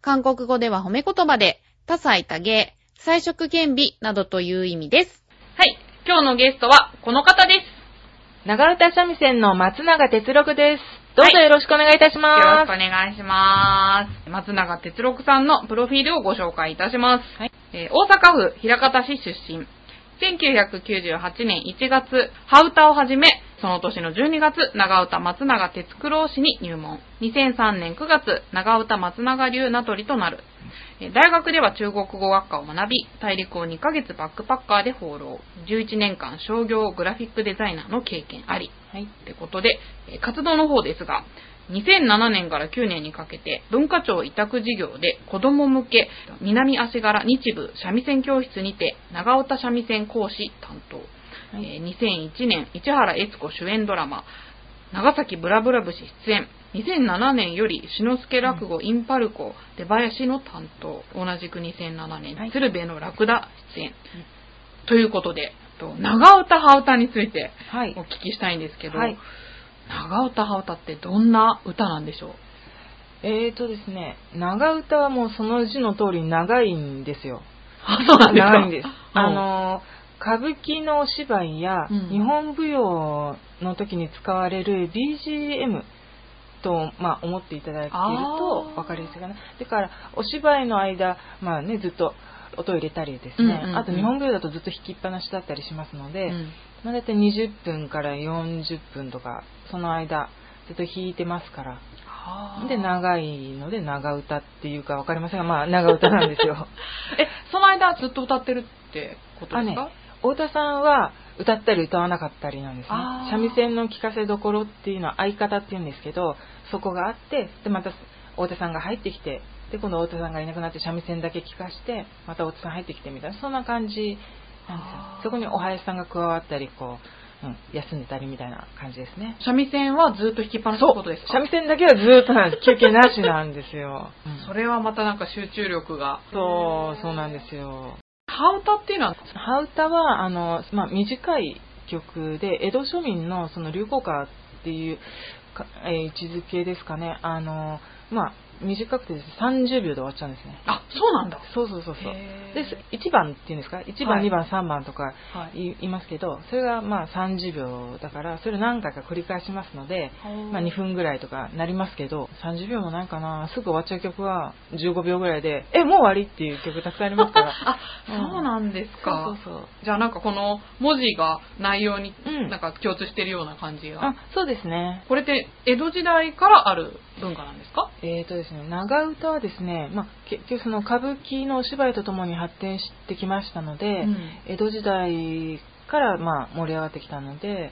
韓国語では褒め言葉で、多彩多芸、彩色兼美などという意味です。はい。今日のゲストはこの方です。長唄三味線の松永哲六です。どうぞよろしくお願いいたしよろします。くお願いします。松永哲六さんのプロフィールをご紹介いたします。はいえー大阪府枚方市出身。1998年1月、ハウタをはじめ、その年の12月、長唄松永哲九郎氏に入門。2003年9月、長唄松永流名取となる。えー大学では中国語学科を学び、大陸を2ヶ月バックパッカーで放浪。11年間商業グラフィックデザイナーの経験あり。はい。ってことで、えー活動の方ですが、2007年から9年にかけて文化庁委託事業で子供向け南足柄日部三味線教室にて長唄三味線講師担当、はいえー2001年市原悦子主演ドラマ長崎ブラブラ節出演。2007年より篠介落語インパルコ出囃子の担当。同じく2007年、はい。鶴瓶のラクダ出演、ということでと長唄羽唄についてはい。お。聞きしたいんですけど、はい。長唄羽唄ってどんな歌なんでしょう？えーとですね、長唄はもうその字の通り長いんですよ。あ、そうなんですか？長いんです。う。んあのー、歌舞伎のお芝居やうん。日本舞踊の時に使われる BGM と、まあ、思っていただけるとあー。分かりやすいかな。だから、お芝居の間、まあね、ずっと音を入れたりですね、うんうんうん。あと日本舞踊だとずっと弾きっぱなしだったりしますので、うん。まあ、大体20分から40分とか、その間、ずっと弾いてますから。で、長いので長唄っていうか分かりませんが、まあ、長唄なんですよ。え、その間ずっと歌ってるってことですか、あね太田さんは歌ったり歌わなかったりなんですね。三味線の聴かせどころっていうのは相方っていうんですけどそこがあってでまた太田さんが入ってきてで今度太田さんがいなくなって三味線だけ聴かしてまた太田さん入ってきてみたいなそんな感じなんですよ。そこにお囃子さんが加わったりこう、うん、休んでたりみたいな感じですね。三味線はずっと弾きっぱなしってことですか？三味線だけはずっとなんです。休憩なしなんですよ、うん。それはまたなんか集中力が。そうそうなんですよ羽唄っていうのは、羽歌はあの、まあ、短い曲で江戸庶民のその流行歌っていうか、えー位置づけですかね。あの、まあ、短くてですね30秒で終わっちゃうんですね。あ、そうなんだ。そうそうそうそう。で1番っていうんですか？1番、はい。2番3番とかはい。言いますけどそれがまあ30秒だからそれを何回か繰り返しますので、まあ、2分ぐらいとかなりますけど30秒もないかな。すぐ終わっちゃう曲は15秒ぐらいでえもう終わりっていう曲たくさんありますから。あ、そうなんですか。そうそう。じゃあなんかこの文字が内容にうん。なんか共通してるような感じが。あそうですね。これって江戸時代からある文化なんですか？えーとですね、長唄はですね、まあ、結局その歌舞伎のお芝居とともに発展してきましたので、うん。江戸時代からまあ盛り上がってきたので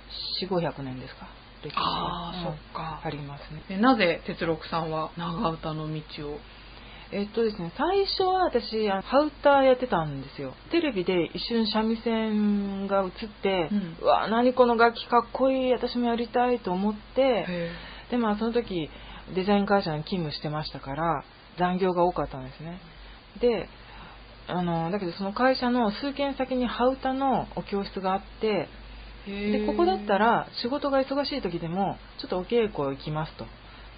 4500年ですか？歴史ああ、うんそっか。ありますね。えなぜ哲六さんは長唄の道を？えっとですね最初は私羽歌やってたんですよ。テレビで一瞬三味線が映って、うん。うわ何この楽器かっこいい私もやりたいと思ってでまあその時デザイン会社に勤務してましたから残業が多かったんですね。であのだけどその会社の数軒先に羽歌のお教室があってでここだったら仕事が忙しい時でもちょっとお稽古行きますと。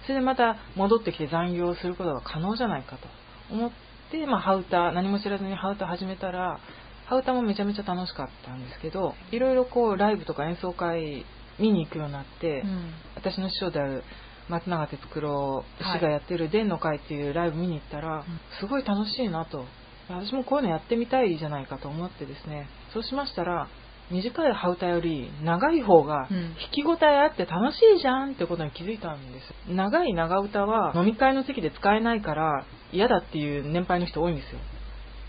それでまた戻ってきて残業することが可能じゃないかと。思って、まあ、羽歌何も知らずに羽歌始めたら羽歌もめちゃめちゃ楽しかったんですけどいろいろこうライブとか演奏会見に行くようになって、うん。私の師匠である松永哲九郎氏がやってる「伝の会」っていうライブ見に行ったら、すごい楽しいなと。私もこういうのやってみたいじゃないかと思ってですね。そうしましたら短い羽歌より長い方がうん。弾き応えあって楽しいじゃんってことに気づいたんです。長い長唄は飲み会の席で使えないから嫌だっていう年配の人多いんですよ。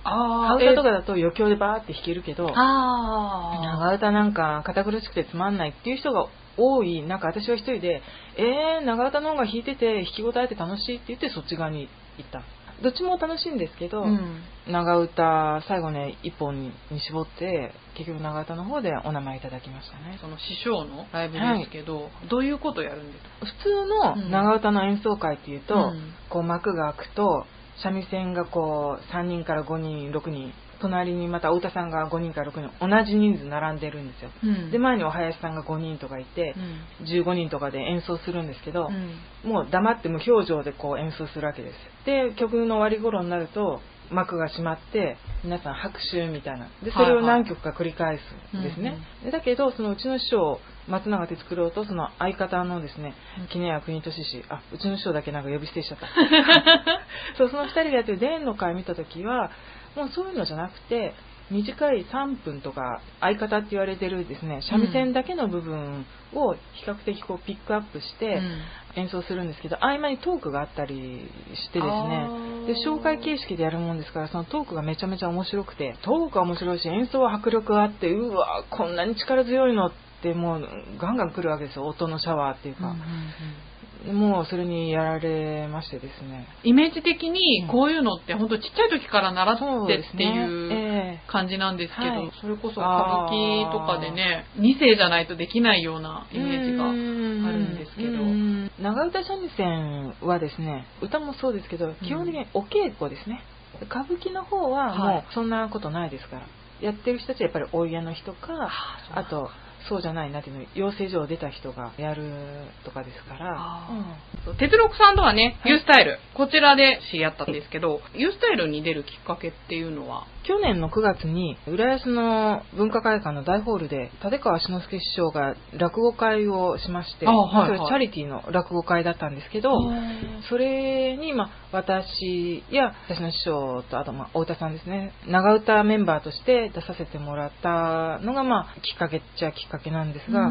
あ羽歌とかだと余興でバーって弾けるけどあ長唄なんか堅苦しくてつまんないっていう人が多い中私は一人でえー、長唄の方が弾いてて弾き応えて楽しいって言ってそっち側に行った。どっちも楽しいんですけど、うん。長唄最後ね一本に絞って結局長唄の方でお名前いただきましたね。その師匠のライブですけど、どういうことをやるんですか？普通の長唄の演奏会っていうと、うん。こう幕が開くと三味線がこう3人から5人6人隣にまたお歌さんが5人から6人同じ人数並んでるんですよ、うん。で前にお囃子さんが5人とかいてう、ん。15人とかで演奏するんですけど、うん。もう黙って無表情でこう演奏するわけですで曲の終わり頃になると幕が閉まって皆さん拍手みたいな。でそれを何曲か繰り返すんですね、でだけどそのうちの師匠松永哲九郎とその相方のですねうん。杵屋国俊氏あうちの師匠だけなんか呼び捨てしちゃった。そうその2人がやってる伝の会見た時はもうそういうのじゃなくて短い3分とか相方って言われてるですね三味線だけの部分を比較的こうピックアップして、うん。演奏するんですけど合間にトークがあったりしてですね。で紹介形式でやるもんですからそのトークがめちゃめちゃ面白くてトークは面白いし演奏は迫力があってうわこんなに力強いのってもうガンガン来るわけですよ。音のシャワーっていうか、もうそれにやられましてですね。イメージ的にこういうのって本当ちっちゃい時から習ってってねいうえ感じなんですけど、はいそれこそ歌舞伎とかでね2世じゃないとできないようなえイメージがああるんですけど。うん。長唄三味線はですね歌もそうですけど基本的にお稽古ですね。歌舞伎の方ははい。もうそんなことないですから、やってる人たちはやっぱりお家の人か。あとそうじゃないなっていうの養成所を出た人がやるとかですから。あうん。そう鉄六さんとはね、はい。U スタイル、こちらで知り合ったんですけど、U スタイルに出るきっかけっていうのは、去年の9月に浦安の文化会館の大ホールで立川志の輔師匠が落語会をしまして、あはいはいそれチャリティーの落語会だったんですけど、それに、まあ、私や私の師匠とあと、まあ、太田さんですね長唄メンバーとして出させてもらったのが、まあ、きっかけっちゃきっかけなんですが、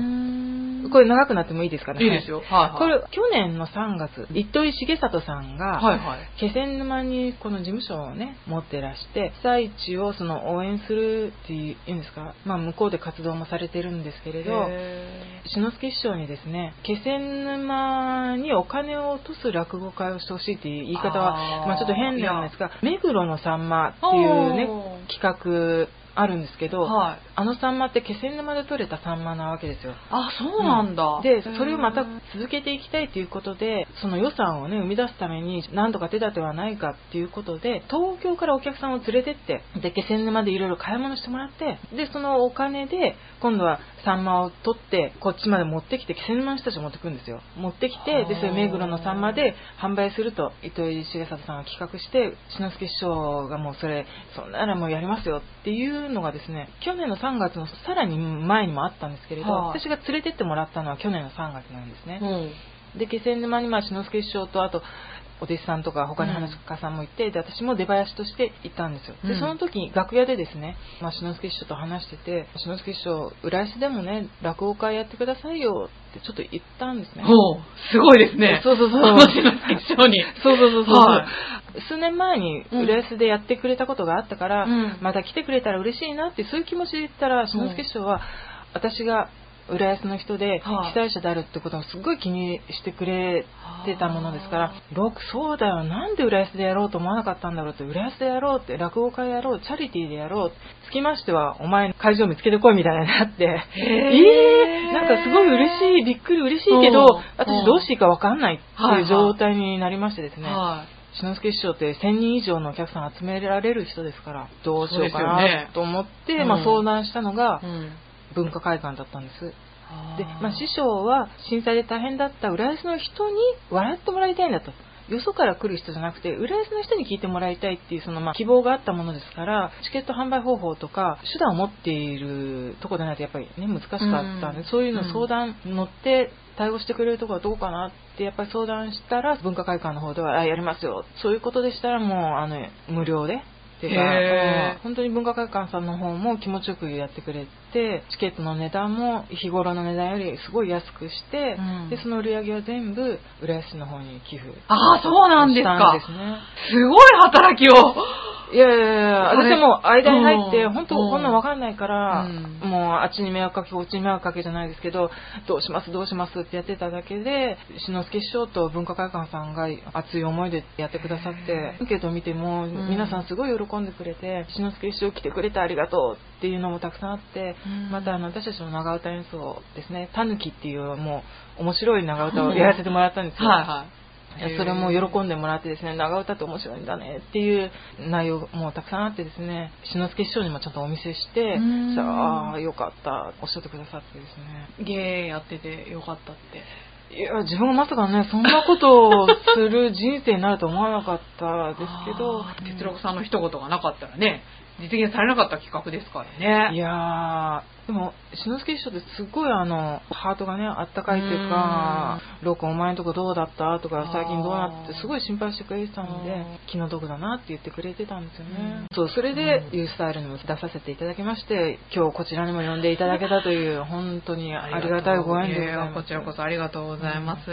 これ長くなってもいいですかね？いいですよ。はいはい。これ去年の3月糸井重里さんが、はいはい。気仙沼にこの事務所をね持ってらして被災地をその応援するっていうんですか、まあ、向こうで活動もされてるんですけれどへ志の輔師匠にですね気仙沼にお金を落とす落語会をしてほしいっていう言い方はまあ、ちょっと変なんですが目黒のさんまっていうね企画あるんですけど、はい。あのサンマって気仙沼で取れたサンマなわけですよ。あ、そうなんだ。でそれをまた続けていきたいということでその予算をね生み出すために何とか手立てはないかっていうことで東京からお客さんを連れてってで気仙沼でいろいろ買い物してもらってでそのお金で今度はサンマを取ってこっちまで持ってきて気仙沼の人たちが持ってくるんですよ。持ってきてでそれ目黒のサンマで販売すると糸井重里さんが企画して志の輔師匠がもうそれそんならもうやりますよっていうのがですね去年の3月のさらに前にもあったんですけれど、はい私が連れてってもらったのは去年の3月なんですねう、ん。で気仙沼にまあ志の輔師匠とあとお弟子さんとか他に話す家さんもいて、で私も出囃子として行ったんですよ。で、うん。その時に楽屋でですね、まあ、志の輔師匠と話してて志の輔師匠浦安でもね落語会やってくださいよってちょっと言ったんですね。ほう、すごいですね。そうそうそう。私の決勝に。そうそうそうそう、はい。数年前に浦安でやってくれたことがあったから、うん。また来てくれたら嬉しいなってそういう気持ちで言ったら志の輔師匠は、私が浦安の人ではい。被災者であるってことをすごい気にしてくれてたものですから「ロックそうだよ。なんで浦安でやろうと思わなかったんだろう」って「浦安でやろう」って「落語会やろう」「チャリティーでやろう」つきましてはお前会場見つけてこいみたいになって。えー、なんかすごい嬉しいびっくり嬉しいけどう。ん。私どうしていいか分かんないってはいはいいう状態になりましてですね、は志の輔師匠って1000人以上のお客さん集められる人ですからどうしようかなと思って、うん。まあ、相談したのがい。うん。文化会館だったんです。で、まあ、師匠は震災で大変だった浦安の人に笑ってもらいたいんだと。よそから来る人じゃなくて浦安の人に聞いてもらいたいっていうそのまあ希望があったものですからチケット販売方法とか手段を持っているとこでないとやっぱりね難しかったんで、うん。そういうの相談乗って対応してくれるところはどうかなってやっぱり相談したら文化会館の方ではあやりますよ。そういうことでしたらもうあの無料でっていうか、本当に文化会館さんの方も気持ちよくやってくれてチケットの値段も日頃の値段よりすごい安くして、うん。でその売り上げは全部浦安市の方に寄付あー、そうなんですか。したんですね。すごい働きをいやいやいや、私はもう間に入って、うん本当こんなんわかんないから、うん。もうあっちに迷惑かけ、こっちに迷惑かけじゃないですけど、どうしますどうしますってやってただけで、志の輔師匠と文化会館さんが熱い思いでやってくださって、アンケートを見ても、ん。皆さんすごい喜んでくれて、志の輔師匠来てくれてありがとうっていうのもたくさんあって、うん。またあの私たちの長唄演奏ですね、たぬきっていうもう面白い長唄をやらせてもらったんですよ。はいはい。それも喜んでもらってですね、長唄って面白いんだねっていう内容もたくさんあってですね、志の輔師匠にもちゃんとお見せして、うんそしたら、ああ、よかった、おっしゃってくださってですね。ゲーやっててよかったって。いや、自分はまさかね、そんなことをする人生になると思わなかったですけど哲六さんの一言がなかったらね、実現されなかった企画ですからね。いやー、でも、志の輔師匠ってすごいあの、ハートがね、あったかいっていうか、ロー君お前のとこどうだった？とか、最近どうなって、すごい心配してくれてたので気の毒だなって言ってくれてたんですよねうん。そう、それでう、ユースタイルにも出させていただきまして、今日こちらにも呼んでいただけたという、本当にありがたいご縁でございます。やこちらこそありがとうございます。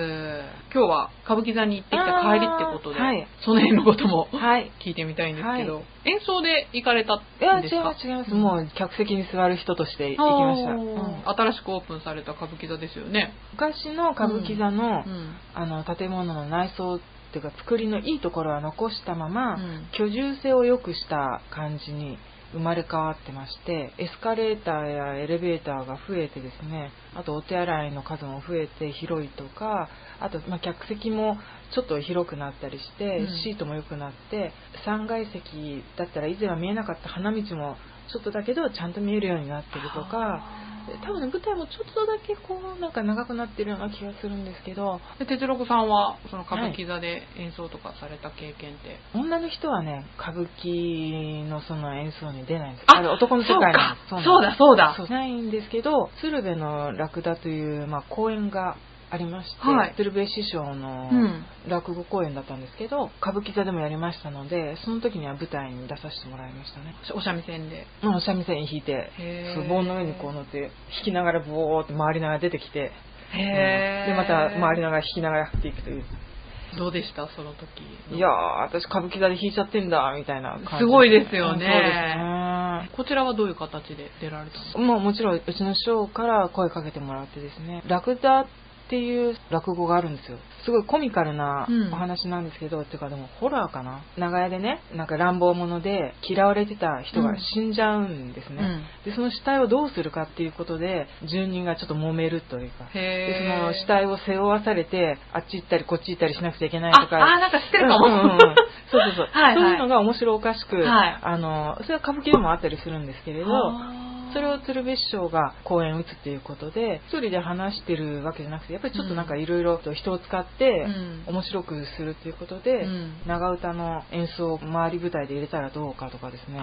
今日は歌舞伎座に行ってきた帰りってことで、はいその辺のこともはい。聞いてみたいんですけど、はい演奏で行かれたんいや、違ですかいます、違います。もう、客席に座る人として行きました。うん。新しくオープンされた歌舞伎座ですよね。昔の歌舞伎座の、うん。あの建物の内装っていうか作りのいいところは残したまま、うん。居住性を良くした感じに生まれ変わってましてエスカレーターやエレベーターが増えてですねあとお手洗いの数も増えて広いとかあと、まあ、客席もちょっと広くなったりして、うん。シートも良くなって3階席だったら以前は見えなかった花道もちょっとだけどちゃんと見えるようになってるとか多分ね舞台もちょっとだけこうなんか長くなってるような気がするんですけどで哲六さんはその歌舞伎座で演奏とかされた経験って、女の人はね歌舞伎のその演奏に出ないんですあ男の世界なんですそうすそうだ。そうだないんですけど鶴瓶のラクダという、まあ、公演がありまして、はい。鶴瓶師匠のうん。落語公演だったんですけど、歌舞伎座でもやりましたのでその時には舞台に出させてもらいましたね。お三味線で。もう三味線に弾いて棒の上にこう乗って弾きながらボーって回りながら出てきてへでまた回りながら弾きながら弾っていくという。どうでした？その時いやー私歌舞伎座で弾いちゃってんだみたいな感じ。すごいですよね。そうですね。こちらはどういう形で出られたんですかもうもちろんうちの師匠から声かけてもらってですね。ラクダっていう落語があるんですよ。すごいコミカルなうん。お話なんですけど、っていうかでもホラーかな？長屋でねなんか乱暴者で嫌われてた人が死んじゃうんですね、うん。でその死体をどうするかっていうことで住人がちょっと揉めるというか。でその死体を背負わされてあっち行ったりこっち行ったりしなくちゃいけないとか。ああなんか知ってるかも、うんうんうん。そうそうそう、はいはい。そういうのが面白おかしく、はい。あのそれは歌舞伎でもあったりするんですけれどそれを鶴瓶師匠が公演を打つっていうことで一人で話してるわけじゃなくてやっぱりちょっとなんかいろいろと人を使ってうん。面白くするっていうことで、うん。長唄の演奏を周り舞台で入れたらどうかとかですね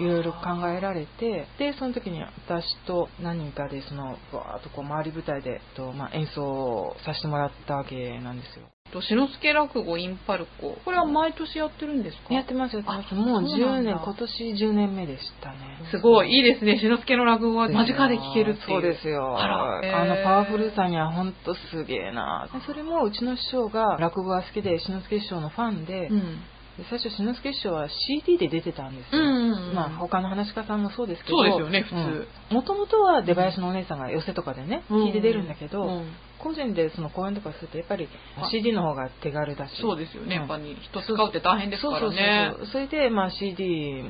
いろいろ考えられてでその時に私と何人かでそのわーっとこう周り舞台でと、まあ、演奏させてもらったわけなんですよ。と志の輔落語インパルコ。これは毎年やってるんですか？やってますやってますあもう10そうなんだ。年今年10年目でしたね。すごい。いいですね志の輔の落語は。間近で聞けるっていう。そうですよ。あら。あのパワフルさには本当すげえな。それもうちの師匠が落語が好きで志の輔師匠のファンで,、うん。で最初志の輔師匠は CD で出てたんですよ、まあ他の話し家さんもそうですけどそうですよね普通。もともとは出囃子のお姉さんが寄せとかでね、うん。聞いて出るんだけど、うん個人でその公演とかするとやっぱりあ CD の方が手軽だし。そうですよね、うん。やっぱり人使うって大変ですからね。それで、まあ、CD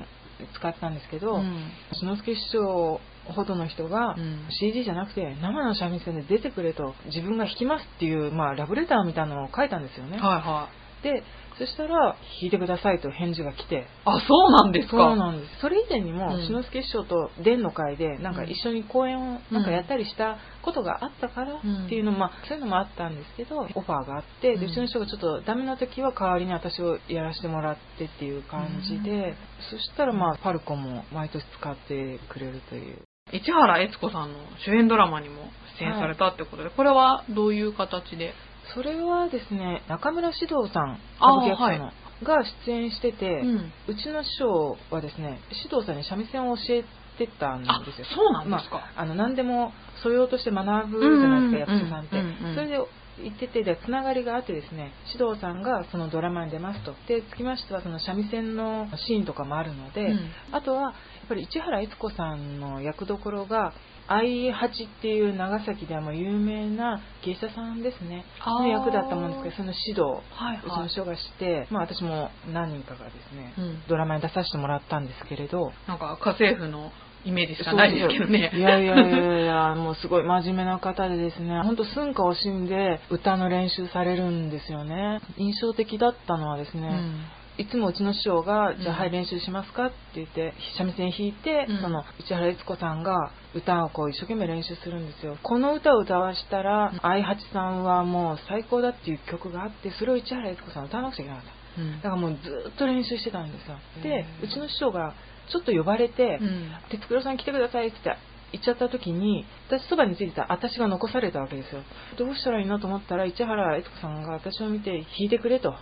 使ったんですけど、うん。志の輔師匠ほどの人が、うん。CD じゃなくて生の三味線で出てくれと自分が弾きますっていう、まあ、ラブレターみたいなのを書いたんですよね、はいはいでそしたら弾いてくださいと返事が来て。あそうなんですか？そうなんです。それ以前にもうん。志の輔師匠と伝の会でなんか一緒に公演をなんかやったりしたことがあったからうん。っていうのも、まあ、そういうのもあったんですけどオファーがあってでうちの人がちょっとダメな時は代わりに私をやらせてもらってっていう感じで、そしたらまあパルコも毎年使ってくれるという。市原悦子さんの主演ドラマにも出演されたってことで、これはどういう形で？それはですね中村獅童さん歌舞伎役者の、はが出演してて、うん。うちの師匠はですね獅童さんに三味線を教えてたんあですよ。そうなんですか、まあ、あの何でも素養として学ぶじゃないですか、役者さんって、うんうんそれで言っててでつながりがあってですね指導さんがそのドラマに出ますと。でつきましてはその三味線のシーンとかもあるので、うん、あとはやっぱり市原悦子さんの役どころが I8 っていう長崎ではもう有名な芸者さんですね。の役だったもんですけどその指導、はいはい、うちの人がして、まあ、私も何人かがですね、うん、ドラマに出させてもらったんですけれど。なんか家政婦のイメージしかないですけどね。いやいやいやいや、もうすごい真面目な方でですね、ほんと寸暇を惜しんで歌の練習されるんですよね。印象的だったのはですね、うんいつもうちの師匠が「じゃあはい練習しますか?」って言って三味線弾いて、うん、その市原悦子さんが歌をこう一生懸命練習するんですよ。この歌を歌わしたら愛八さんはもう最高だっていう曲があってそれを市原悦子さん歌わなくちゃいけなかった、うん、だからもうずっと練習してたんですよ。でうちの師匠がちょっと呼ばれて「哲九郎さん来てください」って言って行っちゃった時に私そばについてた私が残されたわけですよ。どうしたらいいのと思ったら市原悦子さんが私を見て弾いてくれと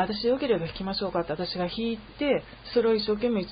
私よければ弾きましょうかって私が弾いてそれを一生懸命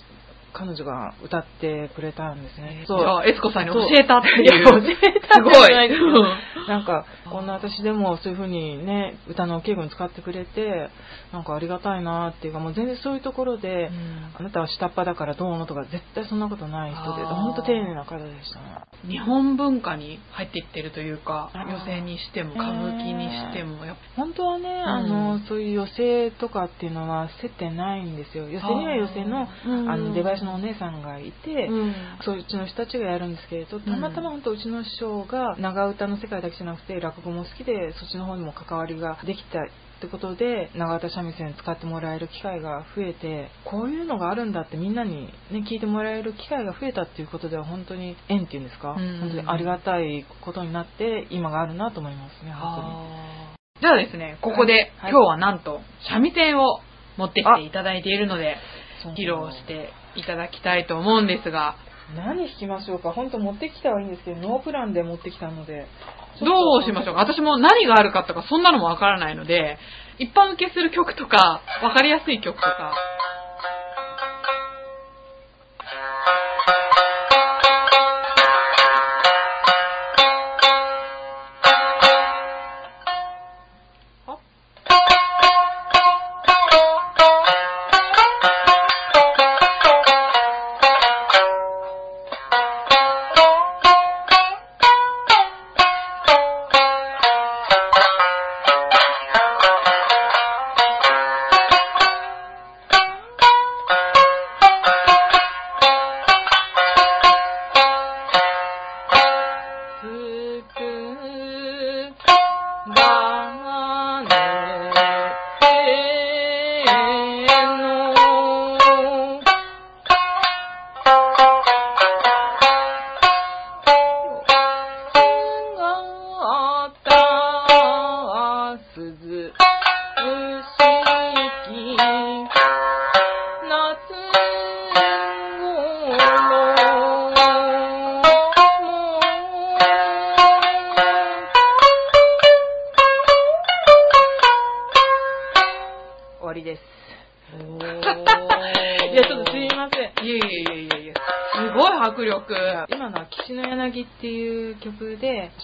彼女が歌ってくれたんですね。そう。あ、エスコさんに教えたっていう。い教えたすごい。なんか、こんな私でもそういう風にね、歌の稽古に使ってくれて、なんかありがたいなっていうか、もう全然そういうところで、うん、あなたは下っ端だからどうのとか、絶対そんなことない人で、本当丁寧な方でしたね。日本文化に入っていってるというか、寄席にしても、歌舞伎にしても、やっぱ本当はね、うん、あの、そういう寄席とかっていうのは接点ないんですよ。寄席には寄席の、あの、出囃子のお姉さんがいて、うん、そういううちの人たちがやるんですけれどたまたま本当うちの師匠が長唄の世界だけじゃなくて落語も好きでそっちの方にも関わりができたってことで長唄三味線使ってもらえる機会が増えてこういうのがあるんだってみんなに、ね、聞いてもらえる機会が増えたっていうことでは本当に縁っていうんですか、うん、本当にありがたいことになって今があるなと思いますね本当に。じゃあですねここで、はい、今日はなんと三味線を持ってきていただいているので披露していただきたいと思うんですが。何弾きましょうか？本当持ってきたはいいんですけど、ノープランで持ってきたので。どうしましょうか私も何があるかとかそんなのもわからないので、一般受けする曲とか、わかりやすい曲とか、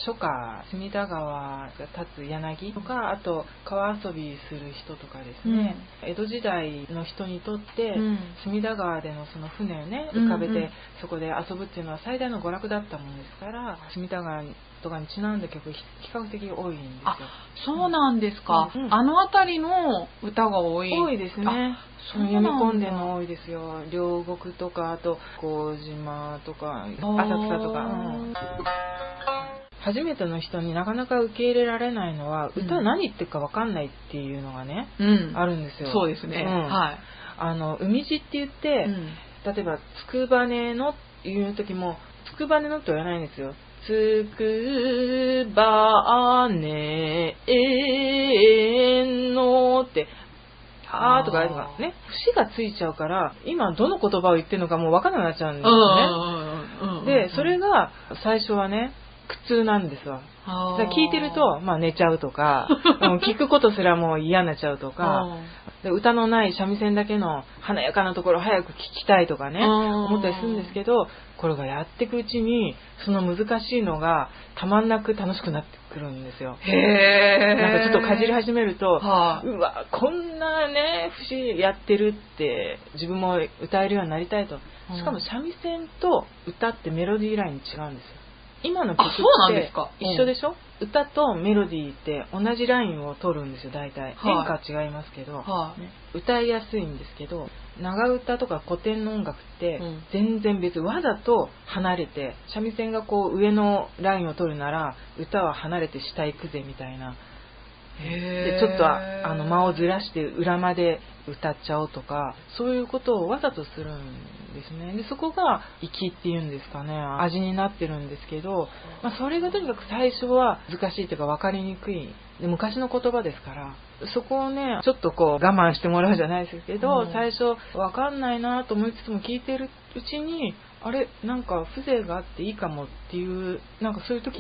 初夏隅田川が立つ柳とかあと川遊びする人とかですね、うん、江戸時代の人にとって、うん、隅田川でのその船をね浮かべて、うんうん、そこで遊ぶっていうのは最大の娯楽だったものですから隅田川とかにちなんだ曲比較的多いんですよ。あそうなんですか、うん、あの辺りの歌が多い。多いですね。読み込んでの多いですよ。両国とかあと麹島とか浅草とか、うん初めての人になかなか受け入れられないのは、歌何言ってるか分かんないっていうのがね、うん、あるんですよ。そうですね。うん、はい。あの、海地って言って、うん、例えば、つくばねのっていう時も、つくばねのって言わないんですよ。つくばねのって、あーとかとかね、節がついちゃうから、今どの言葉を言ってるのかもう分からなくなっちゃうんですよね。で、それが最初はね、苦痛なんですわ。だ聞いてると、まあ寝ちゃうとか、聞くことすらもう嫌になっちゃうとか、で歌のない三味線だけの華やかなところ早く聞きたいとかね、思ったりするんですけど、これがやっていくうちに、その難しいのがたまんなく楽しくなってくるんですよ。へなんかちょっとかじり始めると、はあ、うわ、こんなね、節やってるって、自分も歌えるようになりたいと。しかも三味線と歌ってメロディーライン違うんですよ。今の曲って一緒でしょ、うん、歌とメロディーって同じラインを取るんですよ大体、変化違いますけど、はね、歌いやすいんですけど長唄とか古典の音楽って全然別わざと離れて三味線がこう上のラインを取るなら歌は離れて下行くぜみたいなでちょっとあの間をずらして裏まで歌っちゃおうとかそういうことをわざとするんですね。でそこが粋っていうんですかね。味になってるんですけど、まあ、それがとにかく最初は難しいというか分かりにくい。で昔の言葉ですからそこをねちょっとこう我慢してもらうじゃないですけど、うん、最初分かんないなと思いつつも聞いてるうちにあれなんか風情があっていいかもっていうなんかそういう時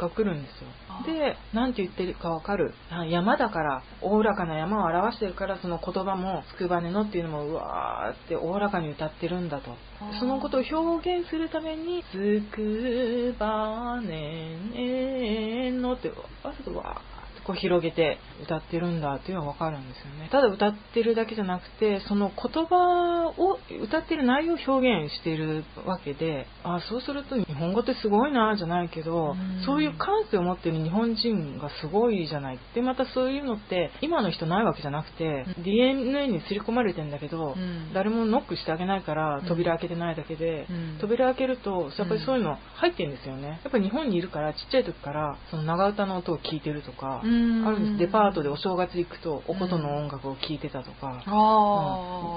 が来るんですよ。で何て言ってるか分かる？山だからおおらかな山を表してるからその言葉も「つくばねの」っていうのもうわーっておおらかに歌ってるんだと。そのことを表現するために「つくばねの」ってわざとわーこう広げて歌ってるんだっていうのは分かるんですよね。ただ歌ってるだけじゃなくてその言葉を歌ってる内容を表現しているわけであそうすると日本語ってすごいなじゃないけどそういう感性を持ってる日本人がすごいじゃないでまたそういうのって今の人ないわけじゃなくて、うん、DNA に刷り込まれてんだけど、うん、誰もノックしてあげないから扉開けてないだけで、うん、扉開けるとやっぱりそういうの入ってるんですよね。やっぱり日本にいるからちっちゃい時からその長唄の音を聞いてるとか、あるんです。デパートでお正月行くとお琴の音楽を聴いてたとか、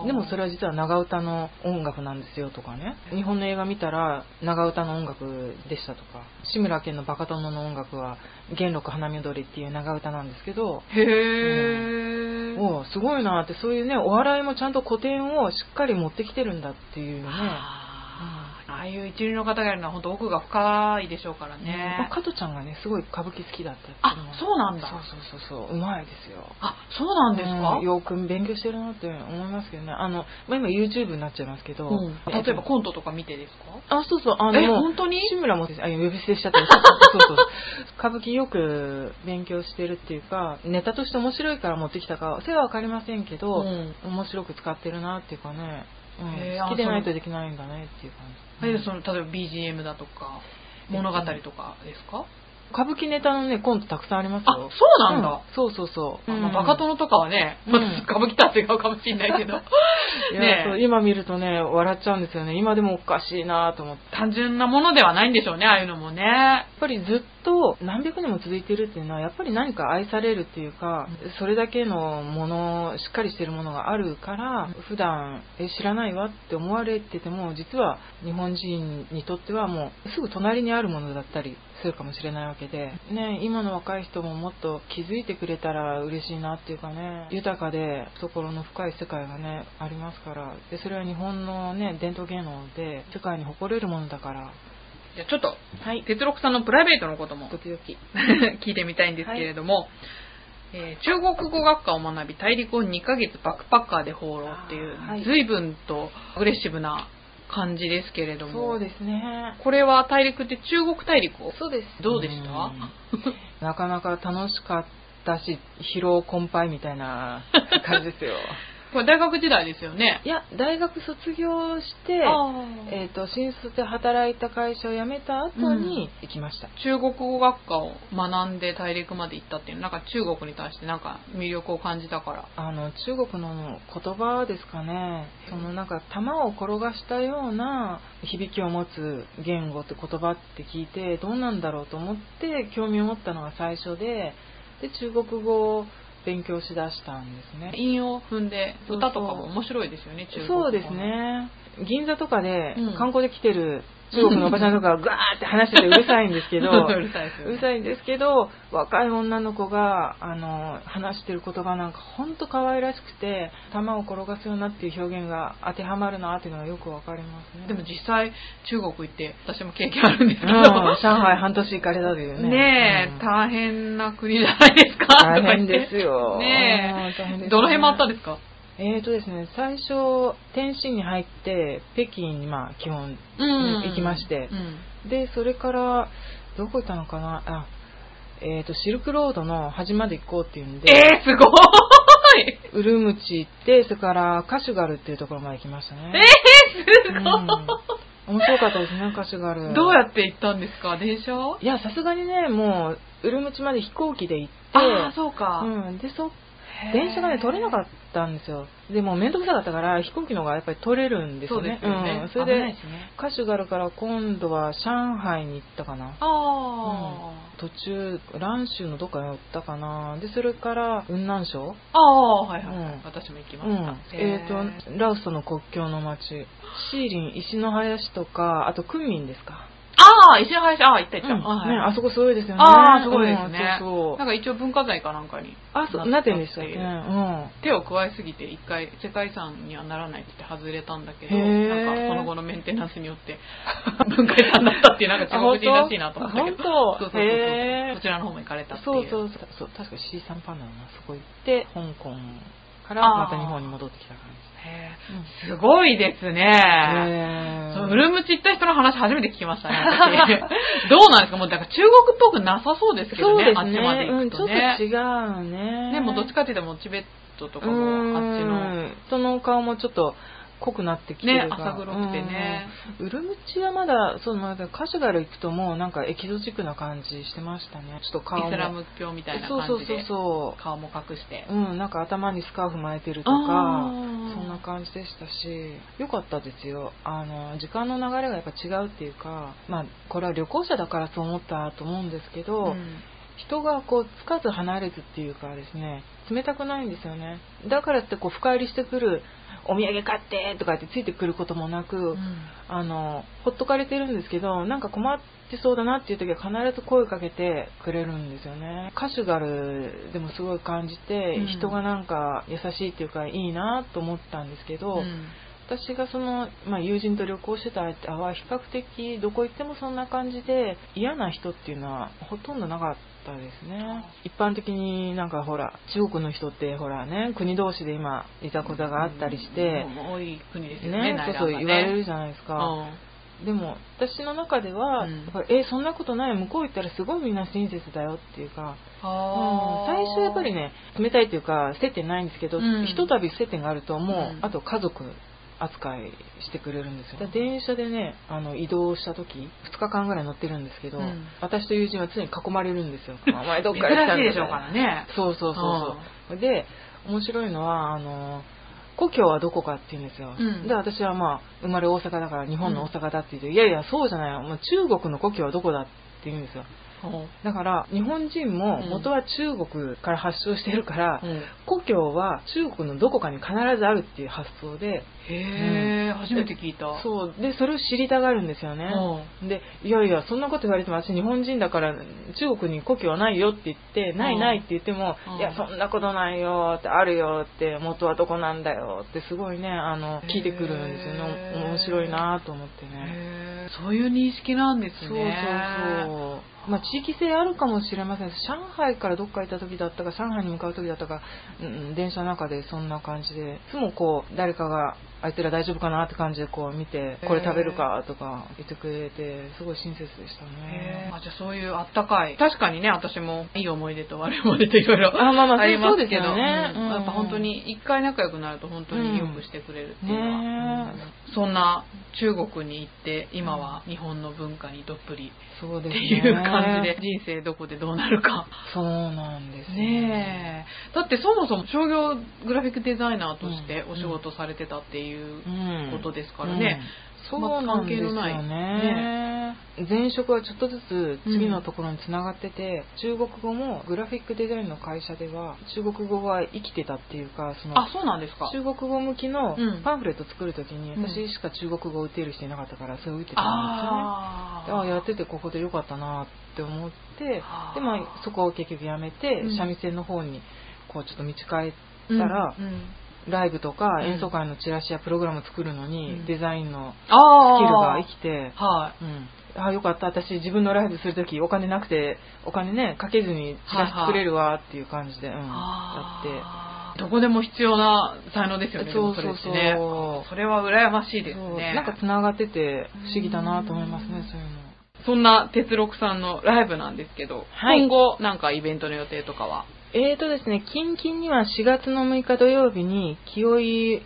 うん、でもそれは実は長唄の音楽なんですよとかね。日本の映画見たら長唄の音楽でしたとか。志村けんの「バカ殿」の音楽は「元禄花見踊り」っていう長唄なんですけど。へえ、うん、おすごいなってそういうねお笑いもちゃんと古典をしっかり持ってきてるんだっていうねああいう一流の方がやるのは本当奥が深いでしょうからね。まあ、加トちゃんがね、すごい歌舞伎好きだったってあ、そうなんだ。そうそうそうそう、うまいですよ。あ、そうなんですか、うん、よく勉強してるなって思いますけどね。あの、まあ、今 YouTube になっちゃいますけど、うん、例えばコントとか見てですか？あ、そうそう、あの、え、本当に？志村も、あ、呼び捨てしちゃった。そうそう。歌舞伎よく勉強してるっていうか、ネタとして面白いから持ってきたか、それはわかりませんけど、うん、面白く使ってるなっていうかね。うん、好きでないとできないんだねっていう感じ。うん、その例えば BGM だとか物語とかですか、歌舞伎ネタのね、コントたくさんありますよ。あ、そうなんだ。うん、そうそうそう。まあ、バカ殿とかはね、うん、歌舞伎とは違うかもしれないけど。ね今見るとね、笑っちゃうんですよね。今でもおかしいなと思って。単純なものではないんでしょうね、ああいうのもね。やっぱりずっと何百年も続いてるっていうのは、やっぱり何か愛されるっていうか、それだけのもの、しっかりしてるものがあるから、普段、え、知らないわって思われてても、実は日本人にとってはもう、すぐ隣にあるものだったりするかもしれないわけで、ね、今の若い人ももっと気づいてくれたら嬉しいなっていうかね、豊かで懐の深い世界がね、ありますから、でそれは日本のね、伝統芸能で世界に誇れるものだから、じゃあちょっと、はい、哲六さんのプライベートのことも時々 聞いてみたいんですけれども、はい、えー、中国語学科を学び大陸を2ヶ月バックパッカーで放浪っていう、はい、随分とアグレッシブな感じですけれども。そうですね。これは大陸って中国大陸そうです。どうでした？なかなか楽しかったし、疲労困憊みたいな感じですよ。これ大学時代ですよね。いや、大学卒業して、えっ、ー、と、新卒で働いた会社を辞めた後に行きました、うん、中国語学科を学んで大陸まで行ったっていう、なんか中国に対してなんか魅力を感じたから。あの、中国の言葉ですかね。そのなんか、玉を転がしたような響きを持つ言語って言葉って聞いて、どうなんだろうと思って興味を持ったのが最初で、で、中国語勉強しだしたんですね。韻を踏んで歌とかも面白いですよね中国そうですね。銀座とかで観光で来てる中国のおばちゃんとかがガーって話しててうるさいんですけど、うるさいですよねうるさいんですけど、若い女の子が、あの、話してる言葉なんか本当可愛らしくて、玉を転がすようなっていう表現が当てはまるなっていうのがよくわかりますね。でも実際、中国行って、私も経験あるんですけど、うん、上海半年行かれたというね。ねえ、うん大変な国じゃないですか。大変ですよ。ねうん大変ですえ、ねどの辺回ったんですか？えーとですね、最初、天津に入って、北京にまあ基本、うん行きましてうん。で、それから、どこ行ったのかな？あ、えーと、シルクロードの端まで行こうっていうんで、えー、すごい！ウルムチ行って、それからカシュガルっていうところまで行きましたね。えー、すごい、うん。面白かったですね、カシュガル。どうやって行ったんですか？電車いや、さすがにね、もう、ウルムチまで飛行機で行って、ああ、そうか。うん、で、そへー電車がね、取れなかったんですよ。でも、面倒くさかったから、飛行機の方がやっぱり取れるんですそうよね。ですよね。うん、それで、すねカシュガルから今度は上海に行ったかな。あ途中、蘭州のどっかに寄ったかな。で、それから、雲南省あ、ああ、はいはい、うん私も行きまうんした。。えっ、と、ラオスとの国境の町、シーリン、石の林とか、あと、クンミンですか。ああ、石の林、ああ、行った行った。はいね、あそこすごいですよね。ああ、すごいですね。うんそうそうなんか一応文化財かなんかに。あ、そう、なってんでしたっううん。手を加えすぎて一回世界遺産にはならないって言って外れたんだけど、へーなんかその後のメンテナンスによって 文化遺産になったっていうなんか中国人らしいなと思ったけど。あ本当？そうそうそうへーそちらの方も行かれたってい。そううそうそうそう確か C 3パンダのなそこ行って香港からまた日本に戻ってきた感へじー。すごいですね。そうウルムチ行った人の話初めて聞きましたね、私。どうなんですか？もうだから中国っぽくなさそうですけどね、そうですあっちまで行くとね。うん、ちょっと違うね。ね、もうどっちかっていうともうチベットとかうもあっちの。ん。その顔もちょっと濃くなってきてるから。ね浅黒くてね。うん。ウルムチはまだそうまだカシュガル行くともうなんかエキゾチックな感じしてましたね。ちょっと顔も。イスラム教みたいなそうそうそう感じでそ顔も隠して。ううんなんか頭にスカーフ巻いてるとあかー。そんな感じでしたし。良かったですよ。あの時間の流れがやっぱ違うっていうかまあこれは旅行者だからそう思ったと思うんですけど、うん。人がこうつかず離れずっていうかですね冷たくないんですよね。だからってこう深入りしてくるお土産買ってとかってついてくることもなく、あのほっとかれてるんですけどなんか困ってそうだなっていう時は必ず声かけてくれるんですよね。カシュガルでもすごい感じて、うん。人がなんか優しいっていうかいいなと思ったんですけど、うん私がその、まあ、友人と旅行してた間は比較的どこ行ってもそんな感じで嫌な人っていうのはほとんどなかったですね。一般的になんかほら中国の人ってほらね国同士で今いざこざがあったりして、うん多い国ですよねねそうそう言われるじゃないですゃか、でも私の中では、うん。えそんなことない向こう行ったらすごいみんな親切だよっていうか、うん最初やっぱりね冷たいっていうか接点ないんですけど、うん。ひとたび接点があるともう、うん。あと家族扱いしてくれるんですよ。電車でねあの移動した時2日間ぐらい乗ってるんですけど、うん。私と友人は常に囲まれるんですよ。お前どっか。ら来たんでしょうからね。そうそうそうそう。で面白いのはあの故郷はどこかって言うんですよ、うん。で私はまあ生まれ大阪だから日本の大阪だって言うと、いやいやそうじゃないよ。もう中国の故郷はどこだって言うんですよ。うんだから日本人もうん。元は中国から発祥してるから、うん。故郷は中国のどこかに必ずあるっていう発想でへえ、初めて聞いた。そう。でそれを知りたがるんですよね、でいやいやそんなこと言われても私日本人だから中国に故郷はないよって言ってないないって言っても、うん。いやそんなことないよってあるよって元はどこなんだよってすごいねあの聞いてくるんですよね。面白いなと思ってね。そういう認識なんですそうそうね。そうまあ、地域性あるかもしれません。上海からどっか行った時だったか上海に向かう時だったか、うん、電車の中でそんな感じでいつもこう誰かがあいつら大丈夫かなって感じでこう見てこれ食べるかとか言ってくれてすごい親切でしたね。あじゃあそういうあったかい。確かにね、私もいい思い出と悪い思い出といろいろあまあまあありますけど、そうですよね。うん。うん。やっぱ本当に一回仲良くなると本当によくしてくれるっていうのは、ねうん。そんな中国に行って今は日本の文化にどっぷり。ってそうですね。いう感じで人生どこでどうなるか。そうなんですよ。ねえ。だってそもそも商業グラフィックデザイナーとしてお仕事されてたっていううんことですからね。うん。そうなんですよね。前職はちょっとずつ次のところにつながってて、中国語もグラフィックデザインの会社では中国語は生きてたっていうかそのあ、そうなんですか。中国語向きのうん。パンフレット作るときにうん。私しか中国語を打てる人いなかったからそれを打ってたんですよね。ああやっててここでよかったなって思ってで、まあ、そこを結局やめて、うん、三味線の方にこうちょっと道変えたら、うんうんライブとか演奏会のチラシやプログラムを作るのに、デザインのスキルが生きて、はい、うん、あよかった。私自分のライブする時お金なくてお金ねかけずにチラシ作れるわっていう感じで、うん、やって。どこでも必要な才能ですよね。そうそうそう。ね。それは羨ましいですね。なんかつながってて不思議だなと思いますねそういうの。そんな哲六さんのライブなんですけど、はい、今後なんかイベントの予定とかは？えーとですね、近々には4月の6日土曜日に清井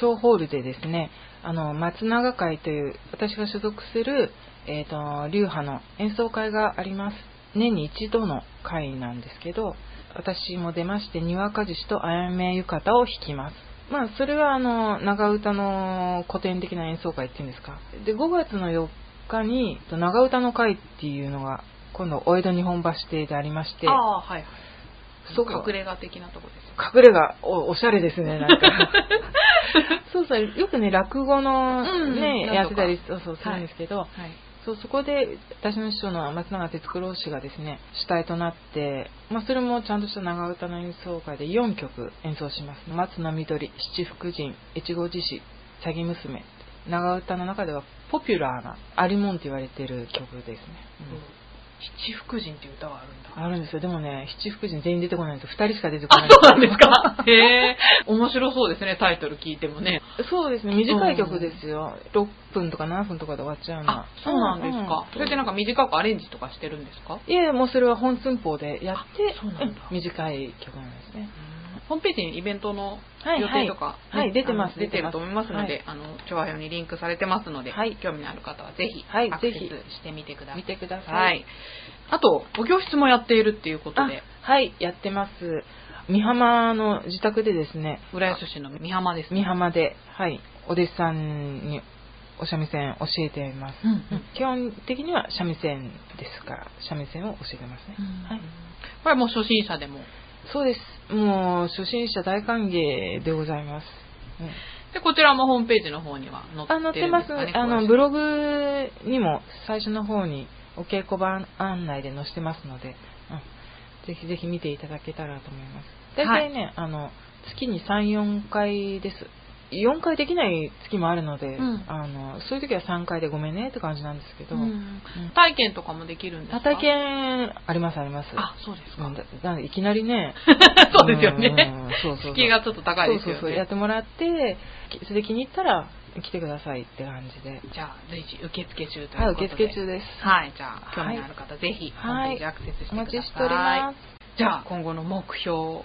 小ホールでですね、あの、松永会という私が所属するえーと、流派の演奏会があります。年に一度の会なんですけど私も出ましてにわか獅子とあやめ浴衣を弾きます。まあそれはあの長唄の古典的な演奏会っていうんですか。で5月の4日に長唄の会っていうのが今度お江戸日本橋邸でありましてああはい。そう。隠れ家的なとこです隠れ家おおしゃれですねなんか。そうそうよくね落語のね、うん、やってたりそうそうするんですけど、はいはい。そうそこで私の師匠の松永哲九郎氏がですね主体となって、まあ、それもちゃんとした長唄の演奏会で4曲演奏します。松の緑七福神越後獅子詐欺娘。長唄の中ではポピュラーなありもんと言われている曲ですね、うん七福神っていう歌はあるんだ。あるんですよ。でもね、七福神全員出てこないんですよ。二人しか出てこない。そうなんですか？へえ。面白そうですね、タイトル聞いてもね。そうですね、短い曲ですよ。6分とか7分とかで終わっちゃうのあ、そうなんですか。それでなんか短くアレンジとかしてるんですか？いやもうそれは本寸法でやって、短い曲なんですね。ホームページにイベントの予定とか、はい、はい、出てます。出てると思いますので、はい、あの、調和表にリンクされてますので、はい、興味のある方はぜひ、アクセスしてみてください。見てください。はい。あと、お教室もやっているっていうことで。はい、やってます。美浜の自宅でですね。浦安市の美浜ですね。美浜で、はい、お弟子さんにお三味線教えています。うんうん、基本的には三味線ですから、三味線を教えてますね。はい。これはもう初心者でもそうです。もう初心者大歓迎でございます。うん、で、こちらもホームページの方には載ってるんですか、ね、載ってます。あの、ブログにも最初の方にお稽古場案内で載せてますので、うん、ぜひぜひ見ていただけたらと思います。大体ね、はい、あの、月に3、4回です。4回できない月もあるので、うん、あのそういう時は3回でごめんねって感じなんですけど、うん、体験とかもできるんですか？体験ありますあります。あそうですか,、うん、いきなりね そうですよね、そうそう敷居がちょっと高いですよね。そうそうやってもらってそれで気に入ったら来てくださいって感じで。じゃあ随時受付中ということで。はい受付中です。はいじゃあ興味のある方、はい、ぜひホームページアクセスしてください、お待ちしております。じゃあ今後の目標と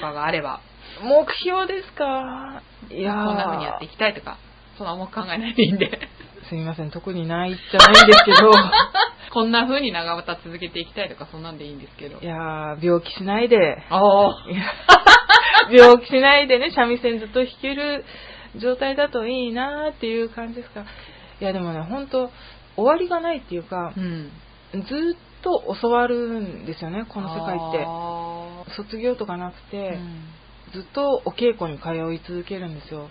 かがあれば目標ですか？いやこんな風にやっていきたいとか、そんな重く考えないでいいんで。すみません、特にないじゃないんですけど。こんな風に長唄続けていきたいとか、そんなんでいいんですけど。いや病気しないで。病気しないでね、三味線ずっと弾ける状態だといいなっていう感じですか。いや、でもね、本当終わりがないっていうか、うん、ずっと教わるんですよね、この世界って。卒業とかなくて、うんずっとお稽古に通い続けるんですよ。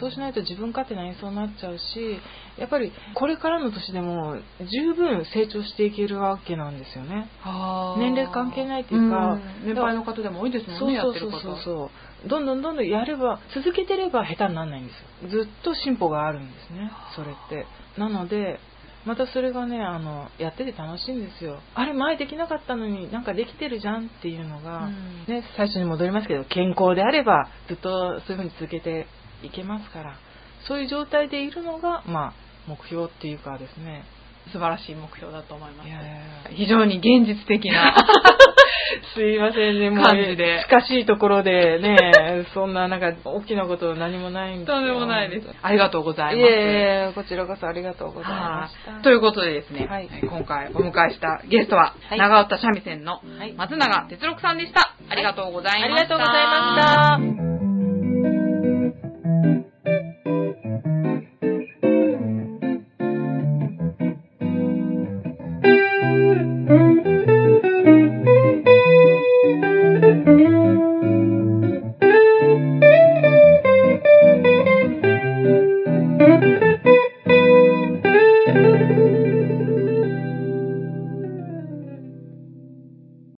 そうしないと自分勝手な演奏になっちゃうし、やっぱりこれからの年でも十分成長していけるわけなんですよね。年齢関係ないっていうか、年配の方でも多いですもんね、そうそうそうそうどんどんどんどんやれば、続けてれば下手にならないんですよ。ずっと進歩があるんですね、それって。なので、またそれがねあのやってて楽しいんですよ。あれ前できなかったのになんかできてるじゃんっていうのが、うん、ね、最初に戻りますけど健康であればずっとそういうふうに続けていけますからそういう状態でいるのが、まあ、目標っていうかですね素晴らしい目標だと思います。非常に現実的な すいませんね、もう、感じで。近しいところでね、そんななんか大きなこと何もないんですとんでもないです。ありがとうございます。いえこちらこそありがとうございました。ということでですね、はい、今回お迎えしたゲストは、はい、長岡三味線の松永哲六さんでした。ありがとうございました。ありがとうございました。